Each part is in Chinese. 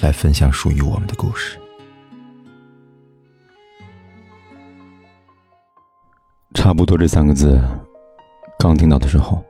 来分享属于我们的故事。差不多这三个字，刚听到的时候，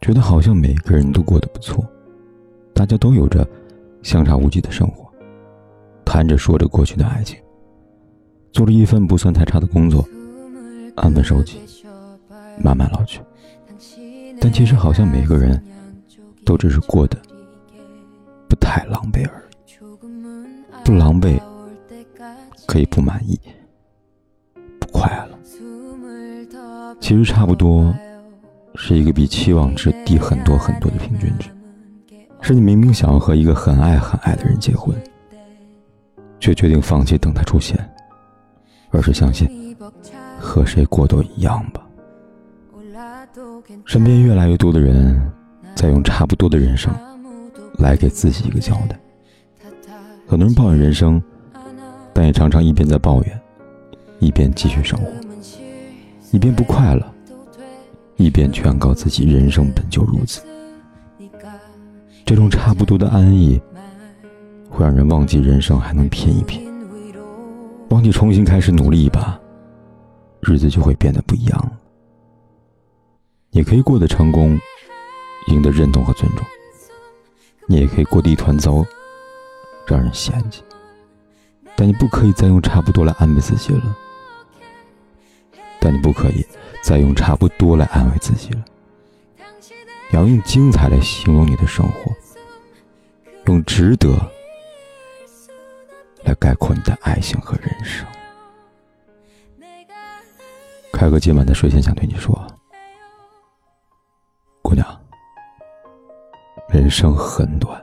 觉得好像每个人都过得不错，大家都有着相差无几的生活，谈着说着过去的爱情，做着一份不算太差的工作，安分守己，慢慢老去。但其实好像每个人都只是过得不太狼狈而已，不狼狈可以不满意，不快乐。其实差不多，是一个比期望值低很多很多的平均值。是你明明想要和一个很爱很爱的人结婚，却决定放弃等他出现，而是相信和谁过都一样吧。身边越来越多的人在用差不多的人生来给自己一个交代。很多人抱怨人生，但也常常一边在抱怨，一边继续生活。一边不快乐，一边劝告自己人生本就如此。这种差不多的安逸，会让人忘记人生还能拼一拼，忘记重新开始努力一把，日子就会变得不一样了。你可以过得成功，赢得认同和尊重；你也可以过得一团糟，让人嫌弃。但你不可以再用差不多来安慰自己了。但你不可以再用差不多来安慰自己了，要用精彩来形容你的生活，用值得来概括你的爱情和人生。开哥今晚的睡前想对你说，姑娘，人生很短，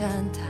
感叹。